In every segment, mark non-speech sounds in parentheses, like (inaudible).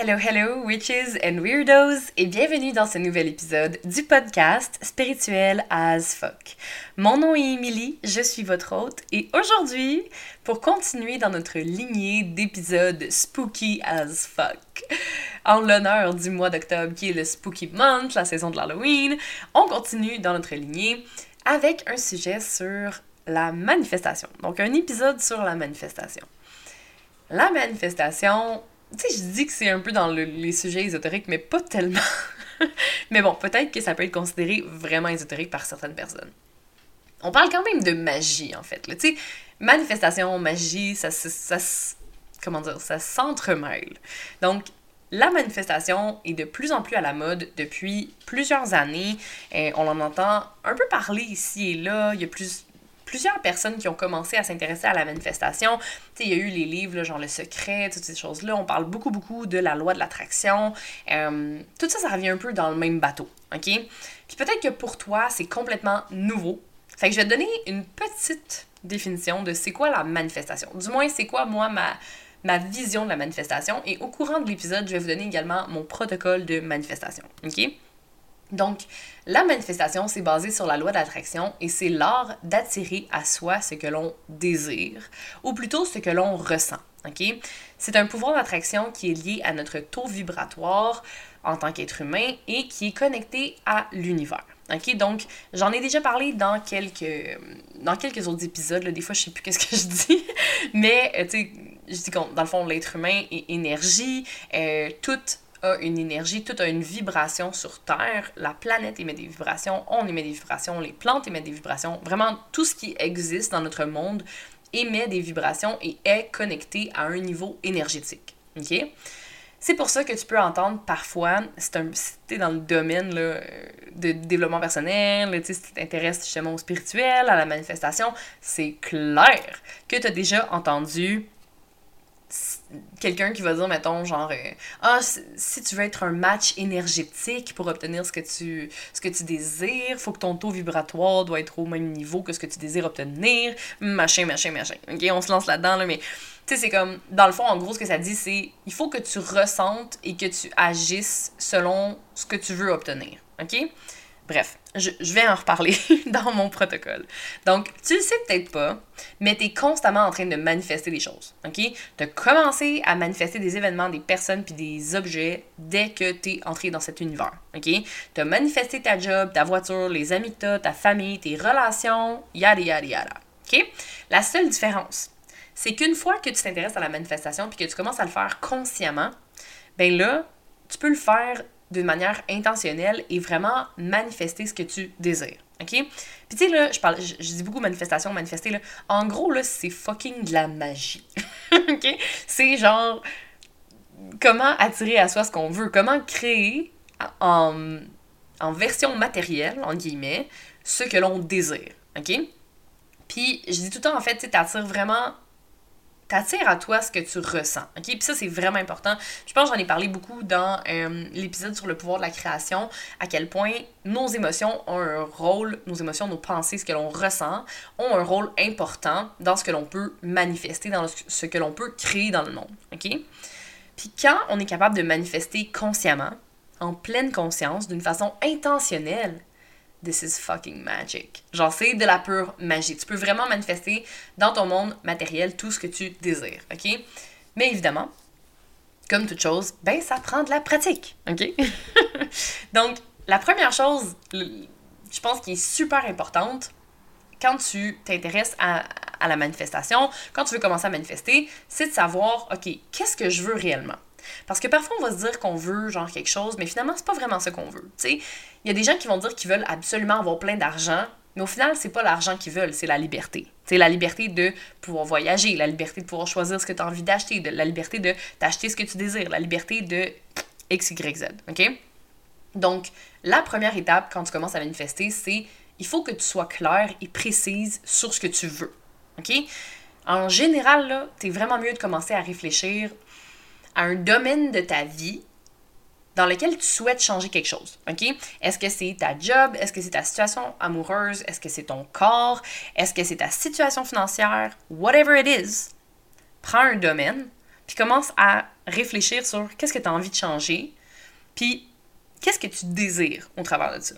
Hello, hello, witches and weirdos, et bienvenue dans ce nouvel épisode du podcast Spirituel as fuck. Mon nom est Emily, je suis votre hôte, et aujourd'hui, pour continuer dans notre lignée d'épisodes spooky as fuck, en l'honneur du mois d'octobre qui est le Spooky Month, la saison de l'Halloween, on continue dans notre lignée avec un sujet sur la manifestation. Donc, un épisode sur la manifestation. La manifestation, tu sais, je dis que c'est un peu dans les sujets ésotériques, mais pas tellement. (laughs) mais bon, peut-être que ça peut être considéré vraiment ésotérique par certaines personnes. On parle quand même de magie, en fait. Tu sais, manifestation, magie, ça, ça, comment dire, ça s'entremêle. Donc, la manifestation est de plus en plus à la mode depuis plusieurs années. On en entend un peu parler ici et là. Il y a plus, plusieurs personnes qui ont commencé à s'intéresser à la manifestation. Il y a eu les livres, genre Le Secret, toutes ces choses-là. On parle beaucoup, beaucoup de la loi de l'attraction. Euh, tout ça, ça revient un peu dans le même bateau, OK? Puis peut-être que pour toi, c'est complètement nouveau. Fait que je vais te donner une petite définition de c'est quoi la manifestation. Du moins, c'est quoi, moi, ma, ma vision de la manifestation. Et au courant de l'épisode, je vais vous donner également mon protocole de manifestation, OK? Donc, la manifestation, c'est basé sur la loi d'attraction et c'est l'art d'attirer à soi ce que l'on désire, ou plutôt ce que l'on ressent. ok? C'est un pouvoir d'attraction qui est lié à notre taux vibratoire en tant qu'être humain et qui est connecté à l'univers. OK? Donc, j'en ai déjà parlé dans quelques, dans quelques autres épisodes. Des fois, je sais plus qu'est-ce que je dis. (laughs) Mais, euh, je dis que dans le fond, l'être humain est énergie. Euh, tout a une énergie, tout a une vibration sur Terre. La planète émet des vibrations, on émet des vibrations, les plantes émettent des vibrations. Vraiment, tout ce qui existe dans notre monde émet des vibrations et est connecté à un niveau énergétique. C'est pour ça que tu peux entendre parfois, si tu es dans le domaine là, de développement personnel, si tu t'intéresses justement au spirituel, à la manifestation, c'est clair que tu as déjà entendu quelqu'un qui va dire, mettons, genre, euh, ah, si tu veux être un match énergétique pour obtenir ce que tu, ce que tu désires, faut que ton taux vibratoire doit être au même niveau que ce que tu désires obtenir, machin, machin, machin. Ok, on se lance là-dedans, là, mais tu sais, c'est comme, dans le fond, en gros, ce que ça dit, c'est, il faut que tu ressentes et que tu agisses selon ce que tu veux obtenir. Ok? Bref, je, vais en reparler (laughs) dans mon protocole. Donc, tu le sais peut-être pas, mais tu es constamment en train de manifester des choses. OK? Tu as commencé à manifester des événements, des personnes puis des objets dès que tu es entré dans cet univers. OK? Tu as manifesté ta job, ta voiture, les amis que ta famille, tes relations, yada yada yada. OK? La seule différence, c'est qu'une fois que tu t'intéresses à la manifestation puis que tu commences à le faire consciemment, ben là, tu peux le faire d'une manière intentionnelle et vraiment manifester ce que tu désires. OK? Puis tu sais, là, je, parle, je, dis beaucoup manifestation, manifester, là. En gros, là, c'est fucking de la magie. (laughs) OK? C'est genre comment attirer à soi ce qu'on veut, comment créer en, version matérielle, en guillemets, ce que l'on désire. OK? Puis je dis tout le temps, en fait, tu attires vraiment t'attires à toi ce que tu ressens. OK? Puis ça, c'est vraiment important. Je pense que j'en ai parlé beaucoup dans euh, l'épisode sur le pouvoir de la création, à quel point nos émotions ont un rôle, nos émotions, nos pensées, ce que l'on ressent, ont un rôle important dans ce que l'on peut manifester, dans ce que l'on peut créer dans le monde. OK? Puis quand on est capable de manifester consciemment, en pleine conscience, d'une façon intentionnelle, This is fucking magic. Genre, c'est de la pure magie. Tu peux vraiment manifester dans ton monde matériel tout ce que tu désires, OK? Mais évidemment, comme toute chose, ben ça prend de la pratique, OK? (laughs) Donc, la première chose, je pense qui est super importante quand tu t'intéresses à, à la manifestation, quand tu veux commencer à manifester, c'est de savoir, OK, qu'est-ce que je veux réellement? Parce que parfois, on va se dire qu'on veut genre quelque chose, mais finalement, c'est pas vraiment ce qu'on veut. Il y a des gens qui vont dire qu'ils veulent absolument avoir plein d'argent, mais au final, c'est pas l'argent qu'ils veulent, c'est la liberté. C'est la liberté de pouvoir voyager, la liberté de pouvoir choisir ce que tu as envie d'acheter, la liberté de t'acheter ce que tu désires, la liberté de X, Y, Z. OK? Donc, la première étape quand tu commences à manifester, c'est il faut que tu sois clair et précise sur ce que tu veux. OK? En général, là, es vraiment mieux de commencer à réfléchir un domaine de ta vie dans lequel tu souhaites changer quelque chose. Est-ce que c'est ta job? Est-ce que c'est ta situation amoureuse? Est-ce que c'est ton corps? Est-ce que c'est ta situation financière? Whatever it is, prends un domaine, puis commence à réfléchir sur qu'est-ce que tu as envie de changer, puis qu'est-ce que tu désires au travers de ça.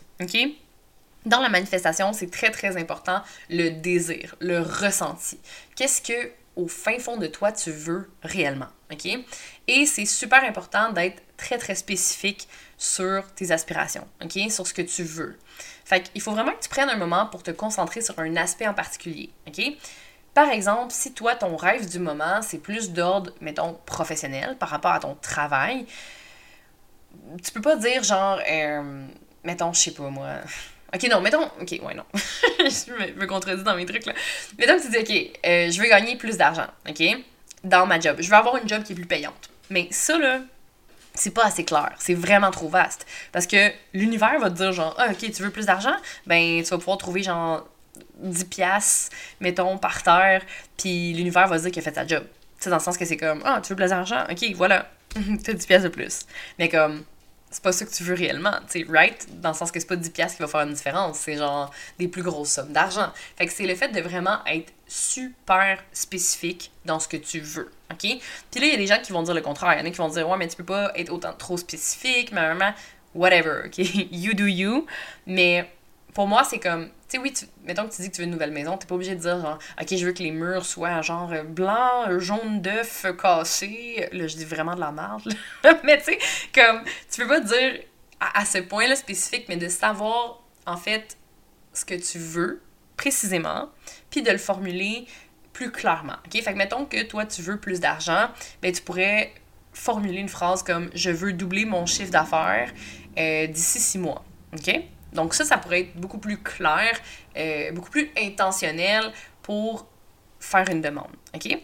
Dans la manifestation, c'est très très important le désir, le ressenti. Qu'est-ce que au fin fond de toi tu veux réellement, Et c'est super important d'être très très spécifique sur tes aspirations, Sur ce que tu veux. Fait qu'il faut vraiment que tu prennes un moment pour te concentrer sur un aspect en particulier, par exemple, si toi, ton rêve du moment, c'est plus d'ordre, mettons, professionnel par rapport à ton travail, tu peux pas dire genre, euh, mettons, je sais pas moi, Ok, non, mettons. Ok, ouais, non. (laughs) je me, contredis dans mes trucs, là. Mettons que tu dis, ok, euh, je veux gagner plus d'argent, ok, dans ma job. Je veux avoir une job qui est plus payante. Mais ça, là, c'est pas assez clair. C'est vraiment trop vaste. Parce que l'univers va te dire, genre, ah, ok, tu veux plus d'argent? Ben, tu vas pouvoir trouver, genre, 10 piastres, mettons, par terre, puis l'univers va se dire qu'il a fait sa job. Tu sais, dans le sens que c'est comme, ah, tu veux plus d'argent? Ok, voilà. (laughs) T'as 10 piastres de plus. Mais comme, c'est pas ça que tu veux réellement, tu sais, right? Dans le sens que c'est pas 10$ qui va faire une différence, c'est genre des plus grosses sommes d'argent. Fait que c'est le fait de vraiment être super spécifique dans ce que tu veux, ok? Puis là, il y a des gens qui vont dire le contraire. Il y en a qui vont dire, ouais, mais tu peux pas être autant trop spécifique, mais vraiment, whatever, ok? (laughs) You do you. Mais pour moi, c'est comme, sais, oui, mettons que tu dis que tu veux une nouvelle maison, t'es pas obligé de dire, genre, ok, je veux que les murs soient genre blanc, jaune d'œuf, cassé. Là, je dis vraiment de la merde, (laughs) mais tu sais, comme, tu peux pas dire à, ce point-là spécifique, mais de savoir, en fait, ce que tu veux précisément, puis de le formuler plus clairement. OK? Fait que mettons que toi, tu veux plus d'argent, ben tu pourrais formuler une phrase comme je veux doubler mon chiffre d'affaires euh, d'ici six mois. OK? Donc ça, ça pourrait être beaucoup plus clair, euh, beaucoup plus intentionnel pour faire une demande. OK?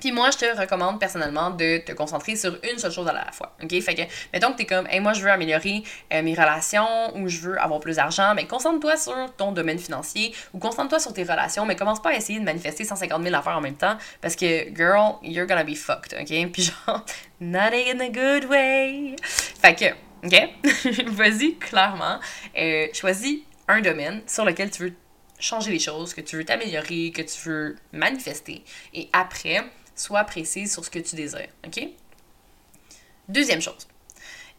Puis moi, je te recommande personnellement de te concentrer sur une seule chose à la fois. OK? Fait que, mettons que t'es comme, hey, moi, je veux améliorer euh, mes relations ou je veux avoir plus d'argent, mais concentre-toi sur ton domaine financier ou concentre-toi sur tes relations, mais commence pas à essayer de manifester 150 000 affaires en même temps parce que, girl, you're gonna be fucked. OK? Puis genre, (laughs) not in a good way. Fait que, OK? (laughs) Vas-y, clairement. Euh, choisis un domaine sur lequel tu veux changer les choses, que tu veux t'améliorer, que tu veux manifester. Et après, sois précise sur ce que tu désires. OK? Deuxième chose.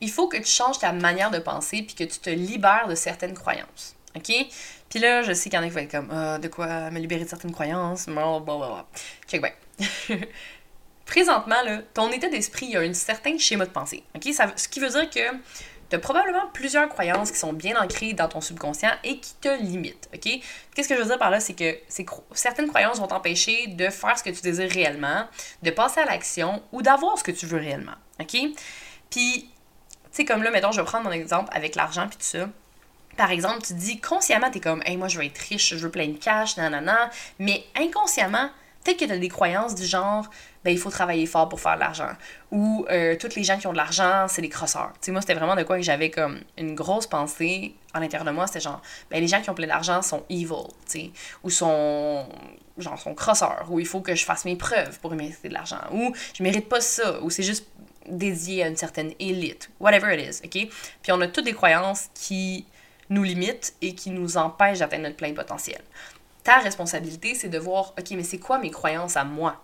Il faut que tu changes ta manière de penser puis que tu te libères de certaines croyances. OK? Puis là, je sais qu'il y en a qui vont être comme ah, de quoi me libérer de certaines croyances? Blablabla. Check bien. (laughs) présentement, là, ton état d'esprit, il y a un certain schéma de pensée. ce qui veut dire que tu as probablement plusieurs croyances qui sont bien ancrées dans ton subconscient et qui te limitent. ok? Qu'est-ce que je veux dire par là? C'est que certaines croyances vont t'empêcher de faire ce que tu désires réellement, de passer à l'action ou d'avoir ce que tu veux réellement. Puis, tu sais, comme là, mettons, je vais prendre mon exemple avec l'argent puis tout ça. Par exemple, tu dis consciemment, tu es comme, hey, moi, je veux être riche, je veux plein de cash, nanana. Mais inconsciemment, peut-être que tu as des croyances du genre, ben, il faut travailler fort pour faire de l'argent. Ou euh, toutes les gens qui ont de l'argent, c'est des crosseurs. Tu sais, moi, c'était vraiment de quoi que j'avais comme une grosse pensée à l'intérieur de moi. C'était genre, ben, les gens qui ont plein d'argent sont evil, tu sais. Ou sont, genre, sont crosseurs. Ou il faut que je fasse mes preuves pour mériter de l'argent. Ou je mérite pas ça. Ou c'est juste dédié à une certaine élite. Whatever it is, OK? Puis on a toutes des croyances qui nous limitent et qui nous empêchent d'atteindre notre plein potentiel. Ta responsabilité, c'est de voir, OK, mais c'est quoi mes croyances à moi?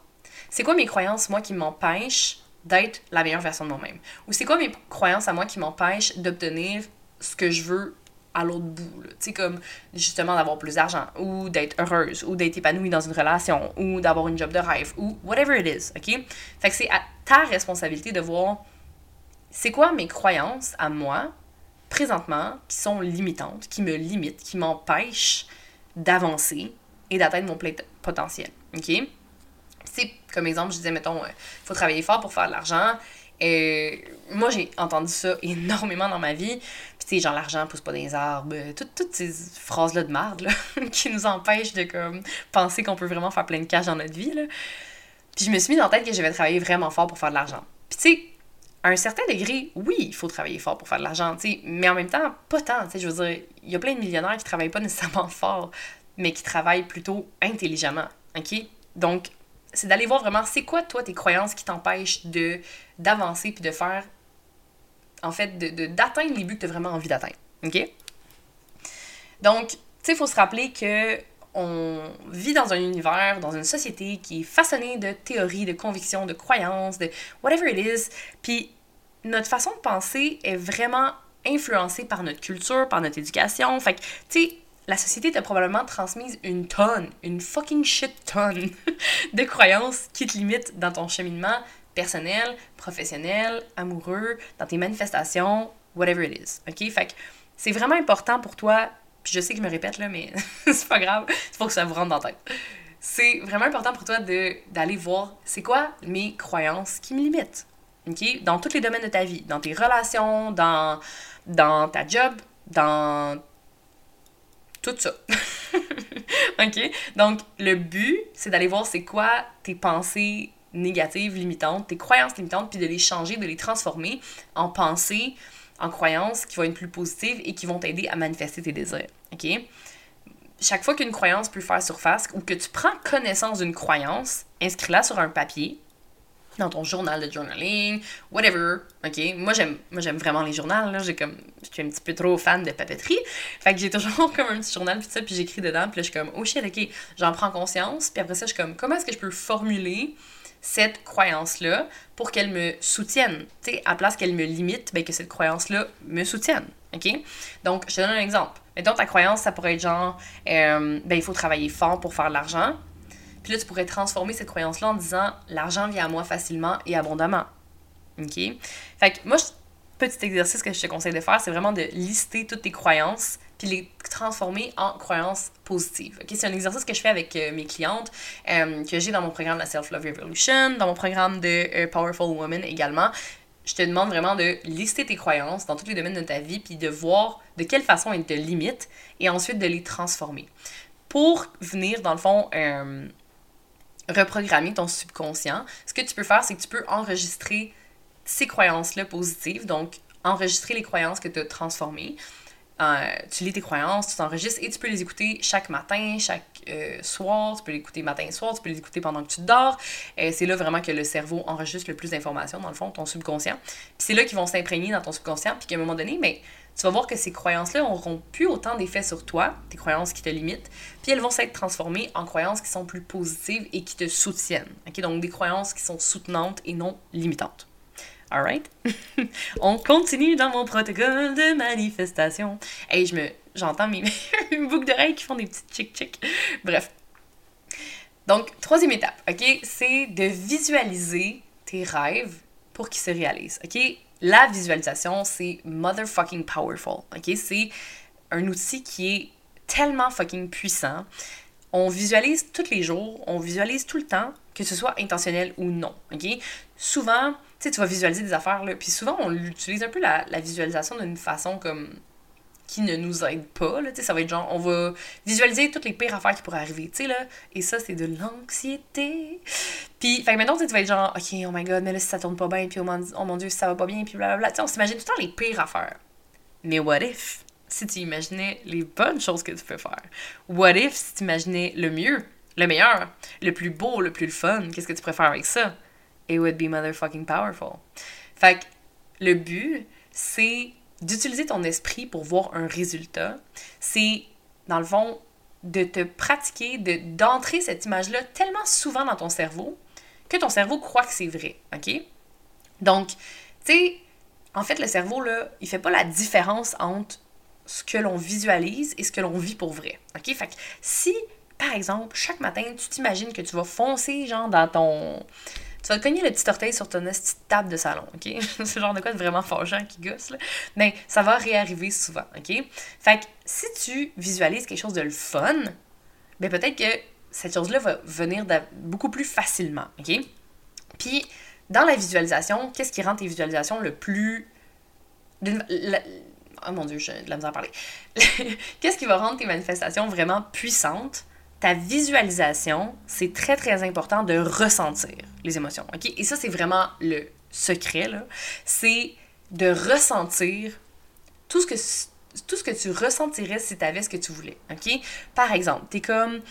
c'est quoi mes croyances, moi, qui m'empêchent d'être la meilleure version de moi-même? Ou c'est quoi mes croyances à moi qui m'empêchent d'obtenir ce que je veux à l'autre bout. Tu sais, comme justement d'avoir plus d'argent, ou d'être heureuse, ou d'être épanouie dans une relation, ou d'avoir une job de rêve, ou whatever it is, OK? Fait que c'est à ta responsabilité de voir c'est quoi mes croyances à moi, présentement, qui sont limitantes, qui me limitent, qui m'empêchent d'avancer et d'atteindre mon plein potentiel, OK? c'est comme exemple, je disais, mettons, il euh, faut travailler fort pour faire de l'argent. Euh, moi, j'ai entendu ça (laughs) énormément dans ma vie. Puis, tu sais, genre, l'argent pousse pas dans les arbres. Euh, toutes, ces phrases-là de merde, là, (laughs) qui nous empêchent de, comme, penser qu'on peut vraiment faire plein de cash dans notre vie, là. Puis, je me suis mis la tête que je vais travailler vraiment fort pour faire de l'argent. Puis, tu sais, à un certain degré, oui, il faut travailler fort pour faire de l'argent, mais en même temps, pas tant, je veux dire, il y a plein de millionnaires qui travaillent pas nécessairement (laughs) fort, mais qui travaillent plutôt intelligemment, OK? Donc, c'est d'aller voir vraiment c'est quoi toi tes croyances qui t'empêchent d'avancer puis de faire en fait de d'atteindre les buts que tu as vraiment envie d'atteindre. OK? Donc, tu sais, il faut se rappeler que on vit dans un univers, dans une société qui est façonnée de théories, de convictions, de croyances, de whatever it is. Puis notre façon de penser est vraiment influencée par notre culture, par notre éducation. Fait que, tu sais, la société t'a probablement transmise une tonne, une fucking shit tonne (laughs) de croyances qui te limitent dans ton cheminement personnel, professionnel, amoureux, dans tes manifestations, whatever it is. OK? Fait que c'est vraiment important pour toi, puis je sais que je me répète là, mais (laughs) c'est pas grave, il faut que ça vous rentre dans la tête. C'est vraiment important pour toi d'aller voir c'est quoi mes croyances qui me limitent? OK? Dans tous les domaines de ta vie, dans tes relations, dans, dans ta job, dans tout ça. (laughs) OK? Donc, le but, c'est d'aller voir c'est quoi tes pensées négatives, limitantes, tes croyances limitantes, puis de les changer, de les transformer en pensées, en croyances qui vont être plus positives et qui vont t'aider à manifester tes désirs. OK? Chaque fois qu'une croyance peut faire surface ou que tu prends connaissance d'une croyance, inscris-la sur un papier dans ton journal de journaling, whatever, ok? Moi, j'aime, vraiment les journaux, là, j'ai comme, je suis un petit peu trop fan de papeterie, fait que j'ai toujours (laughs) comme un petit journal, puis ça, puis j'écris dedans, puis là, je suis comme, oh shit, ok, j'en prends conscience, puis après ça, je suis comme, comment est-ce que je peux formuler cette croyance-là pour qu'elle me soutienne, tu sais, à place qu'elle me limite, ben que cette croyance-là me soutienne, ok? Donc, je te donne un exemple. Mettons, ta croyance, ça pourrait être genre, euh, ben, il faut travailler fort pour faire de l'argent, puis là, tu pourrais transformer cette croyance-là en disant l'argent vient à moi facilement et abondamment. OK? Fait que moi, petit exercice que je te conseille de faire, c'est vraiment de lister toutes tes croyances puis les transformer en croyances positives. OK? C'est un exercice que je fais avec euh, mes clientes, euh, que j'ai dans mon programme de la Self-Love Revolution, dans mon programme de euh, Powerful Woman également. Je te demande vraiment de lister tes croyances dans tous les domaines de ta vie, puis de voir de quelle façon elles te limitent, et ensuite de les transformer. Pour venir, dans le fond, reprogrammer ton subconscient, ce que tu peux faire, c'est que tu peux enregistrer ces croyances-là positives, donc enregistrer les croyances que tu as transformées. Euh, tu lis tes croyances, tu t'enregistres et tu peux les écouter chaque matin, chaque euh, soir. Tu peux les écouter matin et soir, tu peux les écouter pendant que tu dors. Euh, c'est là vraiment que le cerveau enregistre le plus d'informations, dans le fond, ton subconscient. Puis c'est là qu'ils vont s'imprégner dans ton subconscient, puis qu'à un moment donné, mais tu vas voir que ces croyances-là n'auront plus autant d'effet sur toi, tes croyances qui te limitent, puis elles vont s'être transformées en croyances qui sont plus positives et qui te soutiennent. Donc des croyances qui sont soutenantes et non limitantes. Alright? (laughs) On continue dans mon protocole de manifestation. Hey, je me. J'entends (laughs) mes boucles d'oreilles qui font des petites chic-chic. Bref. Donc, troisième étape, OK? C'est de visualiser tes rêves pour qu'ils se réalisent. OK? La visualisation, c'est motherfucking powerful. OK? C'est un outil qui est tellement fucking puissant. On visualise tous les jours, on visualise tout le temps, que ce soit intentionnel ou non. OK? Souvent, tu sais, tu vas visualiser des affaires, puis souvent, on utilise un peu la visualisation d'une façon comme qui ne nous aide pas. Là, ça va être genre, on va visualiser toutes les pires affaires qui pourraient arriver. sais là, et ça, c'est de l'anxiété. Puis, fait maintenant, tu vas être genre, OK, oh my god, mais là, si ça tourne pas bien, puis oh oh mon dieu, si ça va pas bien, puis blablabla. sais on s'imagine tout le temps les pires affaires. Mais what if, si tu imaginais les bonnes choses que tu peux faire? What if, si tu imaginais le mieux, le meilleur, le plus beau, le plus fun, qu'est-ce que tu préfères avec ça? It would be motherfucking powerful. Fait que le but, c'est d'utiliser ton esprit pour voir un résultat, c'est, dans le fond, de te pratiquer, de, d'entrer cette image-là tellement souvent dans ton cerveau que ton cerveau croit que c'est vrai, OK? Donc, tu sais, en fait, le cerveau, là, il fait pas la différence entre ce que l'on visualise et ce que l'on vit pour vrai, OK? Fait que si, par exemple, chaque matin, tu t'imagines que tu vas foncer, genre, dans ton tu vas te cogner le petit orteil sur ton table de salon, OK? (laughs) C'est genre de quoi de vraiment fâchant qui gosse, là. Mais ça va réarriver souvent, OK? Fait que si tu visualises quelque chose de le fun, ben peut-être que cette chose-là va venir beaucoup plus facilement, OK? Puis, dans la visualisation, qu'est-ce qui rend tes visualisations le plus... Oh mon Dieu, j'ai de la misère à parler. (laughs) qu'est-ce qui va rendre tes manifestations vraiment puissantes? Ta visualisation, c'est très très important de ressentir les émotions. Et ça, c'est vraiment le secret. C'est de ressentir tout ce que, tout ce que tu ressentirais si tu avais ce que tu voulais. Par exemple, tu comme.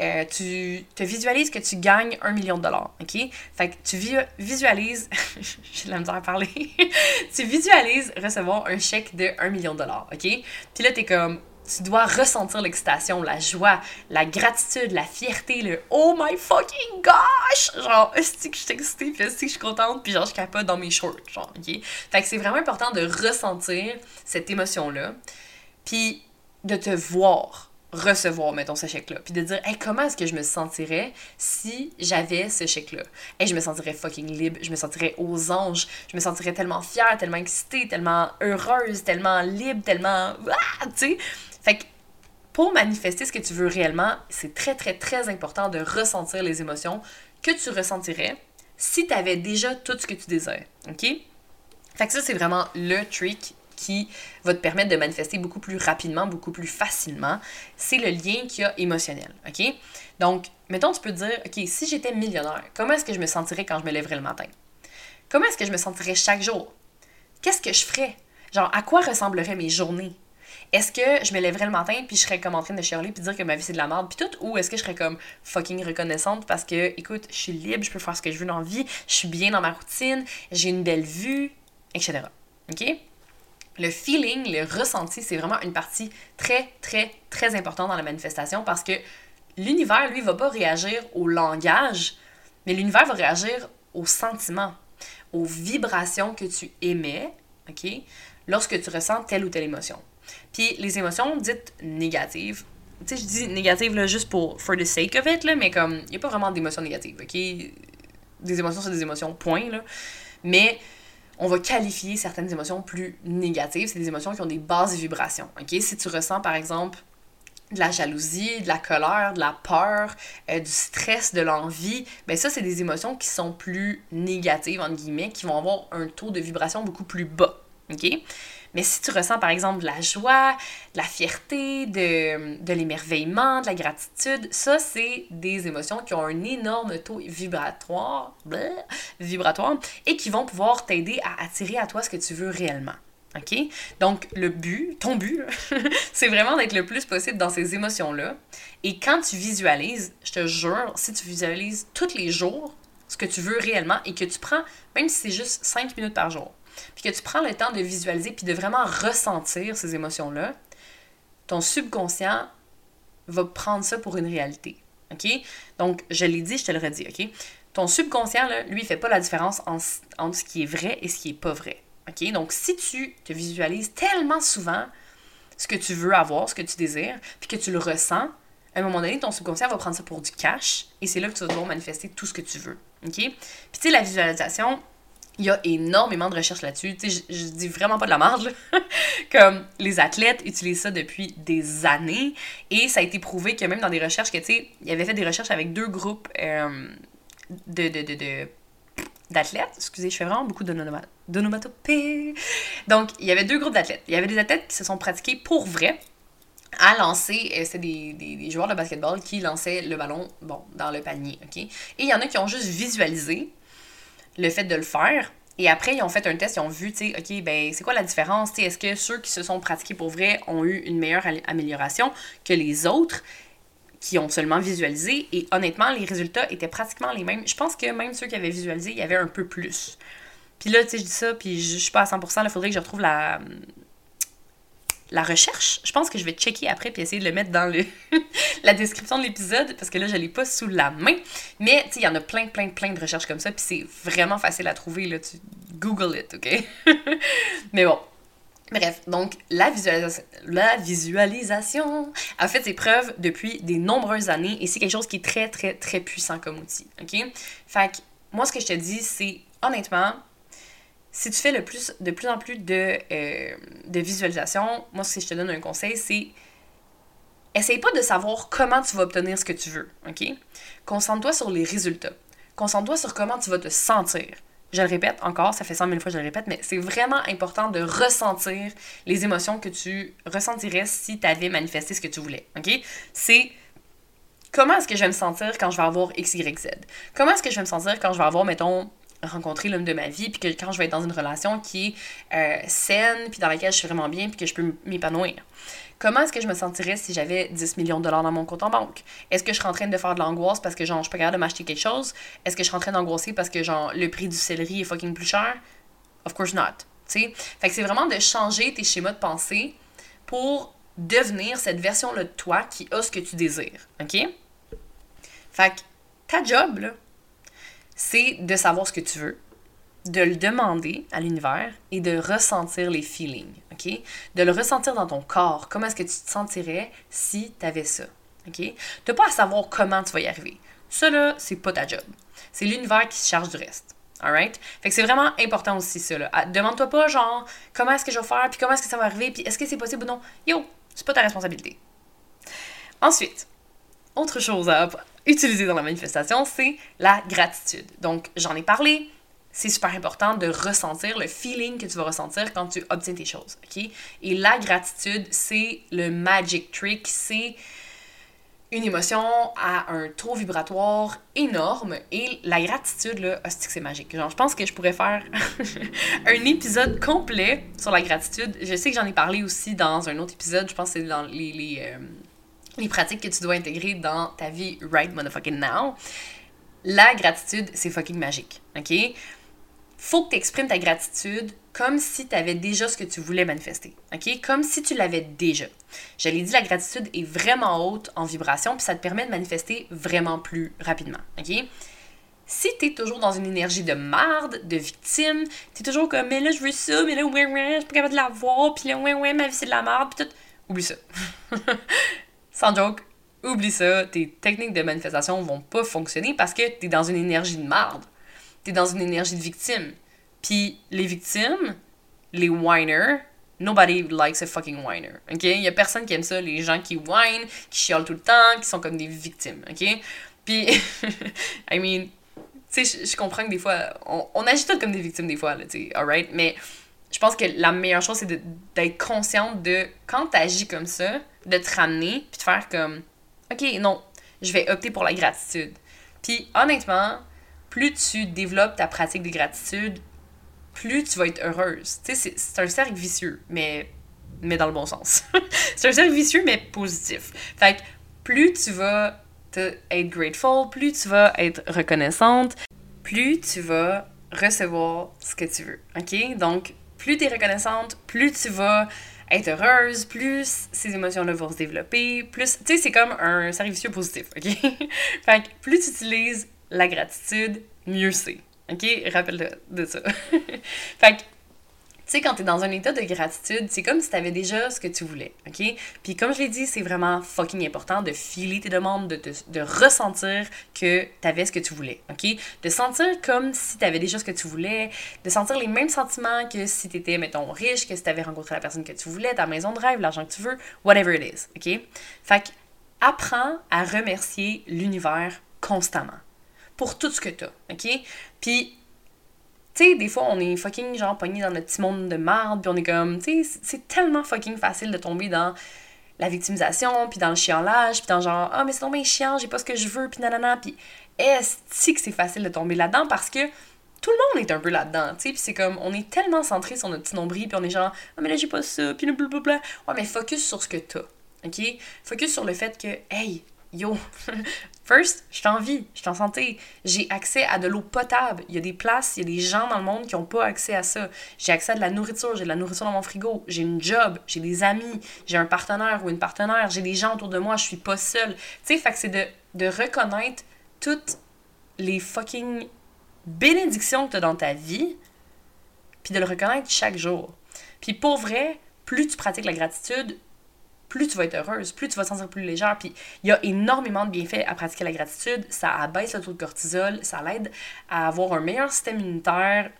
Euh, tu te visualises que tu gagnes un million de dollars, OK? Fait que tu visualises, (laughs) j'ai parler, (laughs) tu visualises recevoir un chèque de un million de dollars, OK? Puis là, t'es comme, tu dois ressentir l'excitation, la joie, la gratitude, la fierté, le oh my fucking gosh! Genre, est-ce que je suis excitée, puis est-ce que je suis contente, puis genre, je capote dans mes shorts, genre, ok? Fait que c'est vraiment important de ressentir cette émotion-là, puis de te voir recevoir, mettons, ce chèque-là. Puis de dire, hey, comment est-ce que je me sentirais si j'avais ce chèque-là? Hey, je me sentirais fucking libre, je me sentirais aux anges, je me sentirais tellement fière, tellement excitée, tellement heureuse, tellement libre, tellement. Ah, tu sais? Fait que pour manifester ce que tu veux réellement, c'est très, très, très important de ressentir les émotions que tu ressentirais si tu avais déjà tout ce que tu désires. OK? Fait que ça, c'est vraiment le trick qui va te permettre de manifester beaucoup plus rapidement, beaucoup plus facilement, c'est le lien qu'il y a émotionnel. OK? Donc, mettons, tu peux te dire, OK, si j'étais millionnaire, comment est-ce que je me sentirais quand je me lèverais le matin? Comment est-ce que je me sentirais chaque jour? Qu'est-ce que je ferais? Genre, à quoi ressembleraient mes journées? Est-ce que je me lèverais le matin puis je serais comme en train de chialer puis dire que ma vie c'est de la merde puis tout ou est-ce que je serais comme fucking reconnaissante parce que écoute, je suis libre, je peux faire ce que je veux dans la vie, je suis bien dans ma routine, j'ai une belle vue, etc. OK? Le feeling, le ressenti, c'est vraiment une partie très, très, très importante dans la manifestation parce que l'univers, lui, va pas réagir au langage, mais l'univers va réagir aux sentiments, aux vibrations que tu émets, OK, lorsque tu ressens telle ou telle émotion. Puis les émotions dites négatives, tu sais, je dis négatives là, juste pour for the sake of it, là, mais comme, il n'y a pas vraiment d'émotions négatives, OK? Des émotions, c'est des émotions, point, là. Mais on va qualifier certaines émotions plus négatives. C'est des émotions qui ont des bases vibrations. OK? Si tu ressens, par exemple, de la jalousie, de la colère, de la peur, euh, du stress, de l'envie, ben ça, c'est des émotions qui sont plus négatives, entre guillemets, qui vont avoir un taux de vibration beaucoup plus bas. OK? Mais si tu ressens par exemple de la joie, de la fierté, de, de l'émerveillement, de la gratitude, ça c'est des émotions qui ont un énorme taux vibratoire, vibratoire et qui vont pouvoir t'aider à attirer à toi ce que tu veux réellement. OK? Donc, le but, ton but, (laughs) c'est vraiment d'être le plus possible dans ces émotions-là. Et quand tu visualises, je te jure, si tu visualises tous les jours ce que tu veux réellement et que tu prends, même si c'est juste 5 minutes par jour, puis que tu prends le temps de visualiser puis de vraiment ressentir ces émotions-là, ton subconscient va prendre ça pour une réalité. OK? Donc, je l'ai dit, je te le redis, OK? Ton subconscient, là, lui, il fait pas la différence entre ce qui est vrai et ce qui est pas vrai. OK? Donc, si tu te visualises tellement souvent ce que tu veux avoir, ce que tu désires, puis que tu le ressens, à un moment donné, ton subconscient va prendre ça pour du cash et c'est là que tu vas devoir manifester tout ce que tu veux. OK? Puis, tu sais, la visualisation, il y a énormément de recherches là-dessus. Tu sais, je, je, dis vraiment pas de la marge. (laughs) Comme les athlètes utilisent ça depuis des années. Et ça a été prouvé que même dans des recherches que, tu sais, il avait fait des recherches avec deux groupes euh, de, de, de, d'athlètes. Excusez, je fais vraiment beaucoup d'onomatopée. Donc, il y avait deux groupes d'athlètes. Il y avait des athlètes qui se sont pratiqués pour vrai à lancer, euh, c'est des, des, des, joueurs de basketball qui lançaient le ballon, bon, dans le panier, OK? Et il y en a qui ont juste visualisé le fait de le faire. Et après, ils ont fait un test, ils ont vu, tu sais, OK, ben, c'est quoi la différence? Est-ce que ceux qui se sont pratiqués pour vrai ont eu une meilleure amélioration que les autres qui ont seulement visualisé? Et honnêtement, les résultats étaient pratiquement les mêmes. Je pense que même ceux qui avaient visualisé, il y avait un peu plus. Puis là, tu sais, je dis ça, puis je, je suis pas à 100%, il faudrait que je retrouve la, la recherche. Je pense que je vais checker après puis essayer de le mettre dans le (laughs) la description de l'épisode parce que là, je l'ai pas sous la main. Mais, il y en a plein, plein, plein de recherches comme ça puis c'est vraiment facile à trouver. Là, tu Google it, OK? (laughs) Mais bon. Bref, donc la visualisation, la visualisation a fait ses preuves depuis des nombreuses années et c'est quelque chose qui est très, très, très puissant comme outil. OK? Fait que moi, ce que je te dis, c'est honnêtement, si tu fais de plus en plus de, euh, de visualisation, moi, si je te donne un conseil, c'est essaye pas de savoir comment tu vas obtenir ce que tu veux, OK? Concentre-toi sur les résultats. Concentre-toi sur comment tu vas te sentir. Je le répète encore, ça fait 100 000 fois que je le répète, mais c'est vraiment important de ressentir les émotions que tu ressentirais si tu avais manifesté ce que tu voulais, OK? C'est comment est-ce que je vais me sentir quand je vais avoir X, Y, Z? Comment est-ce que je vais me sentir quand je vais avoir, mettons, rencontrer l'homme de ma vie, puis que quand je vais être dans une relation qui est euh, saine, puis dans laquelle je suis vraiment bien, puis que je peux m'épanouir. Comment est-ce que je me sentirais si j'avais 10 millions de dollars dans mon compte en banque? Est-ce que je serais en train de faire de l'angoisse parce que genre, je pas capable de m'acheter quelque chose? Est-ce que je suis en train d'angoisser parce que genre, le prix du céleri est fucking plus cher? Of course not. sais? Fait que c'est vraiment de changer tes schémas de pensée pour devenir cette version-là de toi qui a ce que tu désires. OK? Fait que ta job, là, c'est de savoir ce que tu veux, de le demander à l'univers et de ressentir les feelings, OK? De le ressentir dans ton corps. Comment est-ce que tu te sentirais si tu avais ça, OK? Tu pas à savoir comment tu vas y arriver. Ça, là, c'est pas ta job. C'est l'univers qui se charge du reste. Alright? Fait que c'est vraiment important aussi, ça. Ah, demande-toi pas, genre, comment est-ce que je vais faire, puis comment est-ce que ça va arriver, puis est-ce que c'est possible ou non? Yo, c'est pas ta responsabilité. Ensuite, autre chose à utiliser dans la manifestation, c'est la gratitude. Donc, j'en ai parlé, c'est super important de ressentir le feeling que tu vas ressentir quand tu obtiens tes choses, OK? Et la gratitude, c'est le magic trick, c'est une émotion à un taux vibratoire énorme et la gratitude là, c'est magique. Genre, je pense que je pourrais faire (laughs) un épisode complet sur la gratitude. Je sais que j'en ai parlé aussi dans un autre épisode, je pense que c'est dans les, les, euh, les pratiques que tu dois intégrer dans ta vie right motherfucking now. La gratitude, c'est fucking magique, OK? Faut que tu exprimes ta gratitude comme si tu avais déjà ce que tu voulais manifester. OK? Comme si tu l'avais déjà. Je l'ai dit, la gratitude est vraiment haute en vibration, puis ça te permet de manifester vraiment plus rapidement. OK? Si tu es toujours dans une énergie de marde, de victime, tu es toujours comme, mais là, je veux ça, mais là, ouais, ouais, je suis pas capable de l'avoir, puis là, ouais, ouais, ma vie, c'est de la marde, puis tout. Oublie ça. (laughs) Sans joke, oublie ça. Tes techniques de manifestation vont pas fonctionner parce que tu es dans une énergie de marde. Tu es dans une énergie de victime puis les victimes, les whiners, nobody likes a fucking whiner. OK? Il y a personne qui aime ça, les gens qui whine, qui chialent tout le temps, qui sont comme des victimes. OK? Puis, (laughs) I mean, tu sais, je comprends que des fois, on, on agit tous comme des victimes des fois, là, tu sais, alright? Mais je pense que la meilleure chose, c'est d'être consciente de quand tu agis comme ça, de te ramener, puis de faire comme, OK, non, je vais opter pour la gratitude. Puis, honnêtement, plus tu développes ta pratique de gratitude, plus tu vas être heureuse. Tu sais, c'est un cercle vicieux, mais, mais dans le bon sens. (laughs) c'est un cercle vicieux, mais positif. Fait que plus tu vas être grateful, plus tu vas être reconnaissante, plus tu vas recevoir ce que tu veux. OK? Donc, plus tu es reconnaissante, plus tu vas être heureuse, plus ces émotions-là vont se développer, plus... Tu sais, c'est comme un cercle vicieux positif, OK? (laughs) fait que plus tu utilises la gratitude, mieux c'est. OK? Rappelle de ça. (laughs) fait que, quand t'es dans un état de gratitude, c'est comme si t'avais déjà ce que tu voulais, OK? Puis comme je l'ai dit, c'est vraiment fucking important de filer tes demandes, de, de, ressentir que t'avais ce que tu voulais, OK? De sentir comme si t'avais déjà ce que tu voulais, de sentir les mêmes sentiments que si t'étais, mettons, riche, que si t'avais rencontré la personne que tu voulais, ta maison de rêve, l'argent que tu veux, whatever it is, OK? Fait que, apprends à remercier l'univers constamment pour tout ce que t'as, OK? Puis, tu sais, des fois, on est fucking, genre, pogné dans notre petit monde de merde, puis on est comme, tu sais, c'est tellement fucking facile de tomber dans la victimisation, puis dans le chialage, puis dans genre, ah, mais c'est tombé chiant, j'ai pas ce que je veux, puis nanana, puis est-ce que c'est facile de tomber là-dedans? Parce que tout le monde est un peu là-dedans, tu sais, puis c'est comme, on est tellement centré sur notre petit nombril, puis on est genre, ah, mais là, j'ai pas ça, puis blablabla. Ouais, mais focus sur ce que t'as, ok? Focus sur le fait que, hey, yo, (laughs) first, je suis en vie, je suis en santé, j'ai accès à de l'eau potable. Il y a des places, il y a des gens dans le monde qui n'ont pas accès à ça. J'ai accès à de la nourriture, j'ai de la nourriture dans mon frigo, j'ai une job, j'ai des amis, j'ai un partenaire ou une partenaire, j'ai des gens autour de moi, je suis pas seule. Tu sais, fait que c'est de, de reconnaître toutes les fucking bénédictions que tu as dans ta vie, puis de le reconnaître chaque jour. Puis pour vrai, plus tu pratiques la gratitude, plus tu vas être heureuse, plus tu vas te sentir plus légère. Puis il y a énormément de bienfaits à pratiquer la gratitude. Ça abaisse le taux de cortisol, ça l'aide à avoir un meilleur système immunitaire.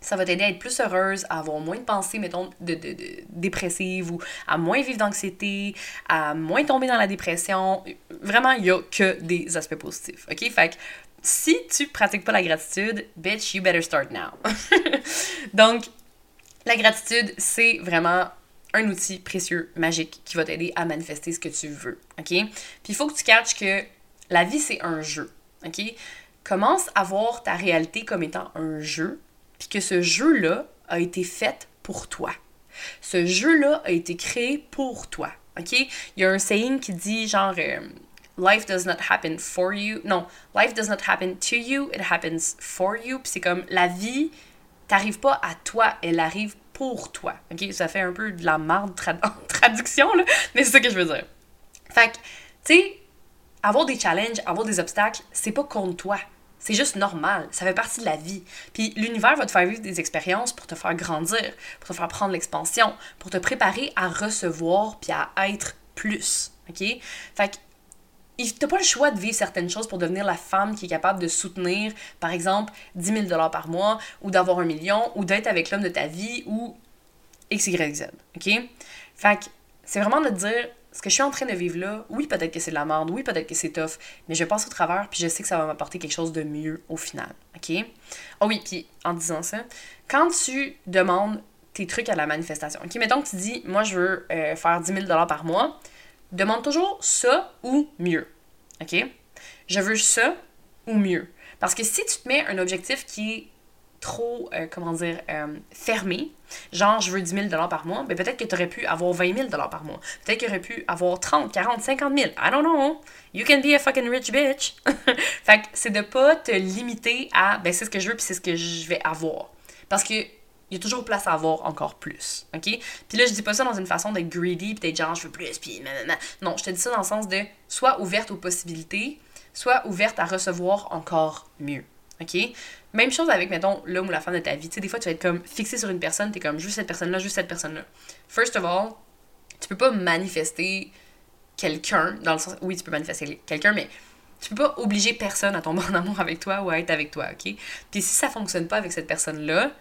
Ça va t'aider à être plus heureuse, à avoir moins de pensées, mettons, de, de, de dépressives ou à moins vivre d'anxiété, à moins tomber dans la dépression. Vraiment, il n'y a que des aspects positifs. OK? Fait que si tu pratiques pas la gratitude, bitch, you better start now. (laughs) Donc, la gratitude, c'est vraiment un outil précieux, magique, qui va t'aider à manifester ce que tu veux. OK? Puis il faut que tu catches que la vie, c'est un jeu. OK? Commence à voir ta réalité comme étant un jeu, puis que ce jeu-là a été fait pour toi. Ce jeu-là a été créé pour toi. OK? Il y a un saying qui dit genre euh, Life does not happen for you. Non, life does not happen to you, it happens for you. Puis c'est comme la vie t'arrive pas à toi, elle arrive pour toi. OK? Ça fait un peu de la marde (laughs) en traduction, là, mais c'est ça que je veux dire. Fait que, tu sais, avoir des challenges, avoir des obstacles, c'est pas contre toi. C'est juste normal. Ça fait partie de la vie. Puis l'univers va te faire vivre des expériences pour te faire grandir, pour te faire prendre l'expansion, pour te préparer à recevoir puis à être plus. OK? Fait que t'as pas le choix de vivre certaines choses pour devenir la femme qui est capable de soutenir, par exemple, 10 000 par mois, ou d'avoir un million, ou d'être avec l'homme de ta vie, ou X. OK? Fait que c'est vraiment de te dire, ce que je suis en train de vivre là, oui, peut-être que c'est de la merde, oui, peut-être que c'est tough, mais je passe au travers, puis je sais que ça va m'apporter quelque chose de mieux au final. OK? Oh oui, puis en disant ça, quand tu demandes tes trucs à la manifestation, OK, mettons que tu dis, moi, je veux euh, faire 10 000 par mois, demande toujours ça ou mieux. OK? Je veux ça ou mieux. Parce que si tu te mets un objectif qui est trop, euh, comment dire, euh, fermé, genre je veux 10 000 par mois, ben peut-être que tu aurais pu avoir 20 000 par mois. Peut-être que tu aurais pu avoir 30, 40, 50 000. I don't know. You can be a fucking rich bitch. (laughs) fait que c'est de pas te limiter à, ben c'est ce que je veux puis c'est ce que je vais avoir. Parce que il y a toujours place à avoir encore plus. OK? Puis là, je dis pas ça dans une façon d'être greedy, peut-être genre je veux plus, puis non, je te dis ça dans le sens de sois ouverte aux possibilités, sois ouverte à recevoir encore mieux. OK? Même chose avec, mettons, l'homme ou la femme de ta vie. Tu sais, des fois, tu vas être comme fixé sur une personne, t'es comme juste cette personne-là, juste cette personne-là. First of all, tu peux pas manifester quelqu'un, dans le sens. Oui, tu peux manifester quelqu'un, mais tu peux pas obliger personne à tomber en amour avec toi ou à être avec toi, OK? Puis si ça fonctionne pas avec cette personne-là,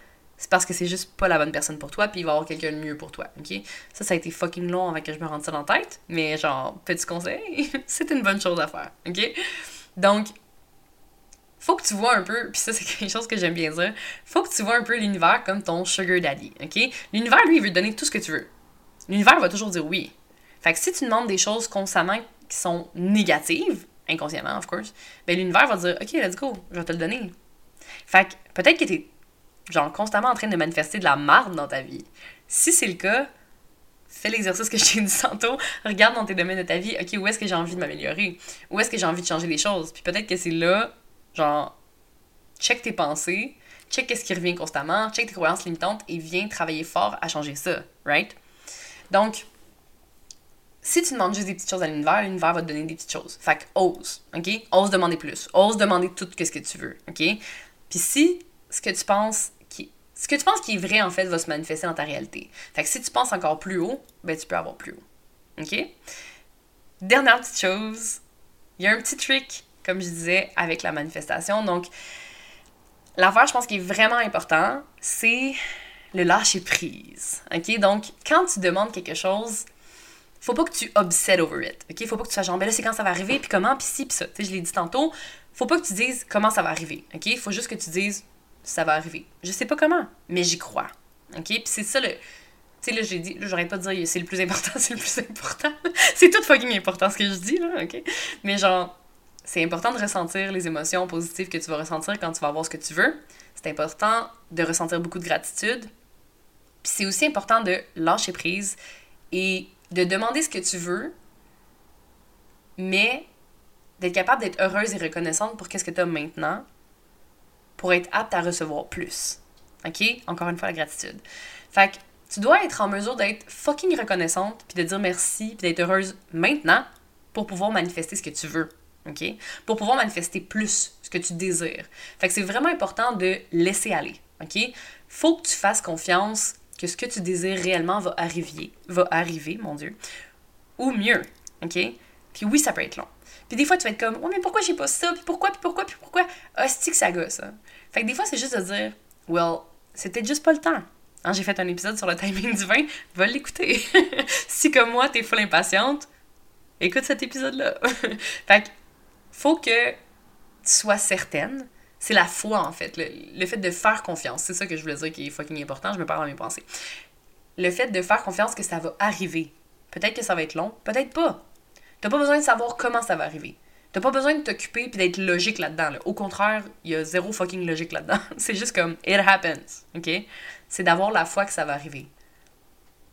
c'est parce que c'est juste pas la bonne personne pour toi, puis il va y avoir quelqu'un de mieux pour toi, ok? Ça, ça a été fucking long avant que je me rende ça dans la tête, mais genre, petit conseil, (laughs) c'est une bonne chose à faire, ok? Donc, faut que tu vois un peu, puis ça, c'est (laughs) quelque chose que j'aime bien dire, faut que tu vois un peu l'univers comme ton sugar daddy, ok? L'univers, lui, il veut te donner tout ce que tu veux. L'univers va toujours dire oui. Fait que si tu demandes des choses constamment qui sont négatives, inconsciemment, of course, ben l'univers va dire, ok, let's go, je vais te le donner. Fait que peut-être que t'es genre constamment en train de manifester de la marde dans ta vie. Si c'est le cas, fais l'exercice que je t'ai dit tantôt, regarde dans tes domaines de ta vie, ok, où est-ce que j'ai envie de m'améliorer? Où est-ce que j'ai envie de changer les choses? Puis peut-être que c'est là, genre, check tes pensées, check qu'est-ce qui revient constamment, check tes croyances limitantes et viens travailler fort à changer ça, right? Donc, si tu demandes juste des petites choses à l'univers, l'univers va te donner des petites choses. Fait que ose, ok? Ose demander plus. Ose demander tout ce que tu veux, ok? Puis si ce que tu penses ce que tu penses qui est vrai en fait va se manifester dans ta réalité. Fait que si tu penses encore plus haut, ben tu peux avoir plus haut. OK? Dernière petite chose, il y a un petit trick comme je disais avec la manifestation. Donc l'affaire je pense qui est vraiment important, c'est le lâcher prise. OK? Donc quand tu demandes quelque chose, faut pas que tu obsèdes over it. OK? Faut pas que tu fasses genre ben là c'est quand ça va arriver puis comment puis si puis ça. Tu sais je l'ai dit tantôt, faut pas que tu dises comment ça va arriver. OK? Faut juste que tu dises ça va arriver. Je sais pas comment, mais j'y crois. OK? Puis c'est ça le. Tu sais, là, j'ai dit, j'aurais pas de dire c'est le plus important, (laughs) c'est le plus important. (laughs) c'est tout fucking important ce que je dis, là, OK? Mais genre, c'est important de ressentir les émotions positives que tu vas ressentir quand tu vas avoir ce que tu veux. C'est important de ressentir beaucoup de gratitude. Puis c'est aussi important de lâcher prise et de demander ce que tu veux, mais d'être capable d'être heureuse et reconnaissante pour qu'est-ce que tu as maintenant pour être apte à recevoir plus. OK? Encore une fois, la gratitude. Fait que tu dois être en mesure d'être fucking reconnaissante, puis de dire merci, puis d'être heureuse maintenant pour pouvoir manifester ce que tu veux. OK? Pour pouvoir manifester plus ce que tu désires. Fait que c'est vraiment important de laisser aller. OK? Faut que tu fasses confiance que ce que tu désires réellement va arriver. Va arriver, mon Dieu. Ou mieux. OK? Puis oui, ça peut être long. Puis des fois, tu vas être comme, oh, mais pourquoi j'ai pas ça? Puis pourquoi? Puis pourquoi? Puis pourquoi? Hostie que ça gosse. Hein. Fait que des fois, c'est juste de dire, well, c'était juste pas le temps. Hein, j'ai fait un épisode sur le timing du vin, va l'écouter. (laughs) si comme moi, t'es full impatiente, écoute cet épisode-là. (laughs) fait que, faut que tu sois certaine. C'est la foi, en fait. Le, le fait de faire confiance. C'est ça que je voulais dire qui est fucking important. Je me parle dans mes pensées. Le fait de faire confiance que ça va arriver. Peut-être que ça va être long, peut-être pas. T'as pas besoin de savoir comment ça va arriver. T'as pas besoin de t'occuper puis d'être logique là-dedans. Au contraire, il y a zéro fucking logique là-dedans. (laughs) c'est juste comme it happens, ok? C'est d'avoir la foi que ça va arriver.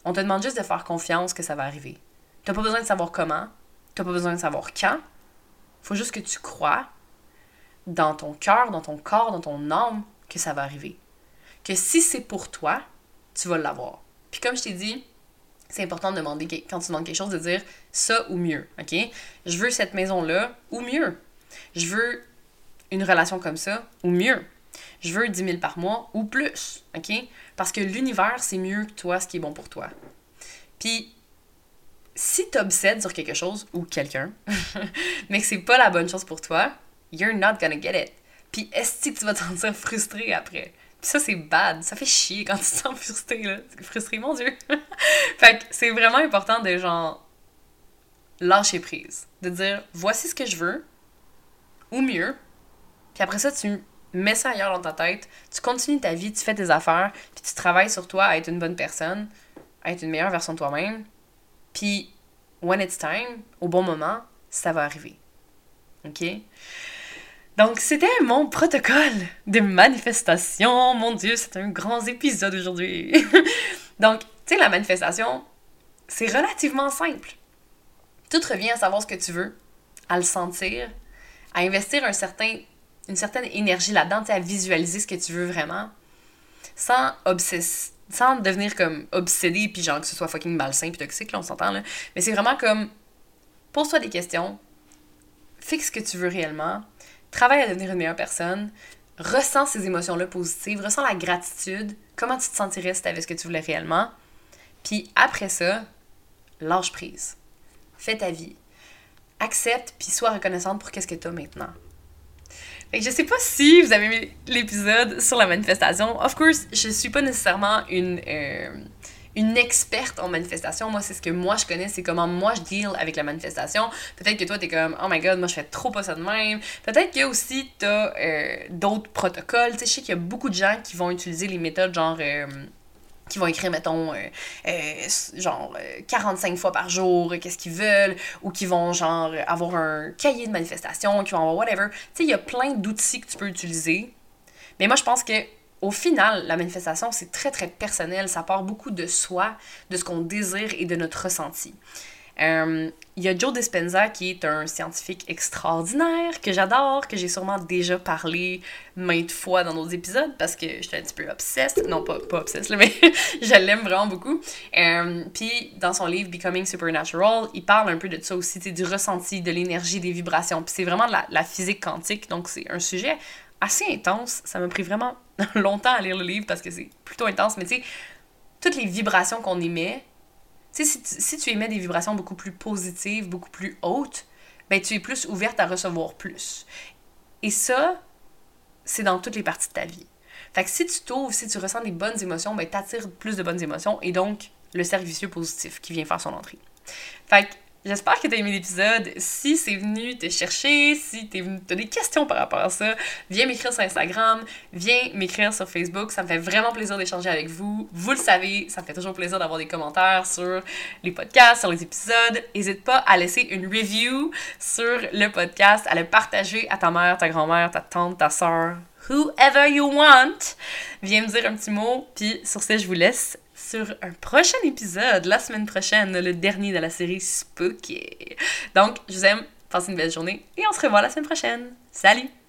On te demande juste de faire confiance que ça va arriver. T'as pas besoin de savoir comment. T'as pas besoin de savoir quand. Faut juste que tu crois dans ton cœur, dans ton corps, dans ton âme que ça va arriver. Que si c'est pour toi, tu vas l'avoir. Puis comme je t'ai dit, c'est important de demander, quand tu demandes quelque chose, de dire ça ou mieux, OK? Je veux cette maison-là ou mieux. Je veux une relation comme ça ou mieux. Je veux 10 000 par mois ou plus, OK? Parce que l'univers, c'est mieux que toi, ce qui est bon pour toi. Puis, si tu obsèdes sur quelque chose ou quelqu'un, (laughs) mais que c'est pas la bonne chose pour toi, you're not gonna get it. Puis, est-ce que tu vas te sentir frustré après? Ça, c'est bad. Ça fait chier quand tu te sens frustré, là. Frustré, mon Dieu. (laughs) fait que c'est vraiment important de, genre, lâcher prise. De dire, voici ce que je veux, ou mieux. Puis après ça, tu mets ça ailleurs dans ta tête, tu continues ta vie, tu fais tes affaires, puis tu travailles sur toi à être une bonne personne, à être une meilleure version de toi-même. Puis, when it's time, au bon moment, ça va arriver. OK? Donc, c'était mon protocole de manifestation. Mon Dieu, c'est un grand épisode aujourd'hui. (laughs) Donc, tu sais, la manifestation, c'est relativement simple. Tout revient à savoir ce que tu veux, à le sentir, à investir un certain, une certaine énergie là-dedans, à visualiser ce que tu veux vraiment, sans sans devenir comme obsédé puis genre que ce soit fucking malsain puis toxique là on s'entend là mais c'est vraiment comme pose-toi des questions fixe ce que tu veux réellement travaille à devenir une meilleure personne. Ressens ces émotions là positives. Ressens la gratitude. Comment tu te sentirais si tu avais ce que tu voulais réellement. Puis après ça lâche prise. Fais ta vie. Accepte puis sois reconnaissante pour qu'est-ce que tu as maintenant. Fait que je sais pas si vous avez aimé l'épisode sur la manifestation. Of course, je suis pas nécessairement une, euh, une experte en manifestation. Moi, c'est ce que moi je connais, c'est comment moi je deal avec la manifestation. Peut-être que toi, t'es comme, oh my god, moi je fais trop pas ça de même. Peut-être que aussi t'as euh, d'autres protocoles. Tu sais, je sais qu'il y a beaucoup de gens qui vont utiliser les méthodes genre. Euh, qui vont écrire, mettons, euh, euh, genre 45 euh, fois par jour, qu'est-ce qu'ils veulent, ou qui vont, genre, avoir un cahier de manifestation, qui vont avoir whatever. Tu sais, il y a plein d'outils que tu peux utiliser. Mais moi, je pense que au final, la manifestation, c'est très, très personnel. Ça part beaucoup de soi, de ce qu'on désire et de notre ressenti. Euh, il y a Joe Dispenza qui est un scientifique extraordinaire que j'adore, que j'ai sûrement déjà parlé maintes fois dans nos épisodes parce que j'étais un petit peu obsesse. Non, pas, pas mais (laughs) je l'aime vraiment beaucoup. Euh, Puis dans son livre Becoming Supernatural, il parle un peu de ça aussi, du ressenti, de l'énergie, des vibrations. Puis c'est vraiment de la physique quantique, donc c'est un sujet assez intense. Ça m'a pris vraiment (laughs) longtemps à lire le livre parce que c'est plutôt intense, mais tu sais, toutes les vibrations qu'on émet, si tu, si tu émets des vibrations beaucoup plus positives, beaucoup plus hautes, ben tu es plus ouverte à recevoir plus. Et ça, c'est dans toutes les parties de ta vie. Fait que si tu t'ouvres, si tu ressens des bonnes émotions, ben t'attires plus de bonnes émotions et donc le cercle positif qui vient faire son entrée. Fait que J'espère que tu as aimé l'épisode. Si c'est venu te chercher, si tu as des questions par rapport à ça, viens m'écrire sur Instagram, viens m'écrire sur Facebook. Ça me fait vraiment plaisir d'échanger avec vous. Vous le savez, ça me fait toujours plaisir d'avoir des commentaires sur les podcasts, sur les épisodes. N'hésite pas à laisser une review sur le podcast, à le partager à ta mère, ta grand-mère, ta tante, ta soeur, whoever you want. Viens me dire un petit mot, puis sur ce, je vous laisse sur un prochain épisode la semaine prochaine, le dernier de la série Spooky. Donc, je vous aime, passez une belle journée et on se revoit la semaine prochaine. Salut!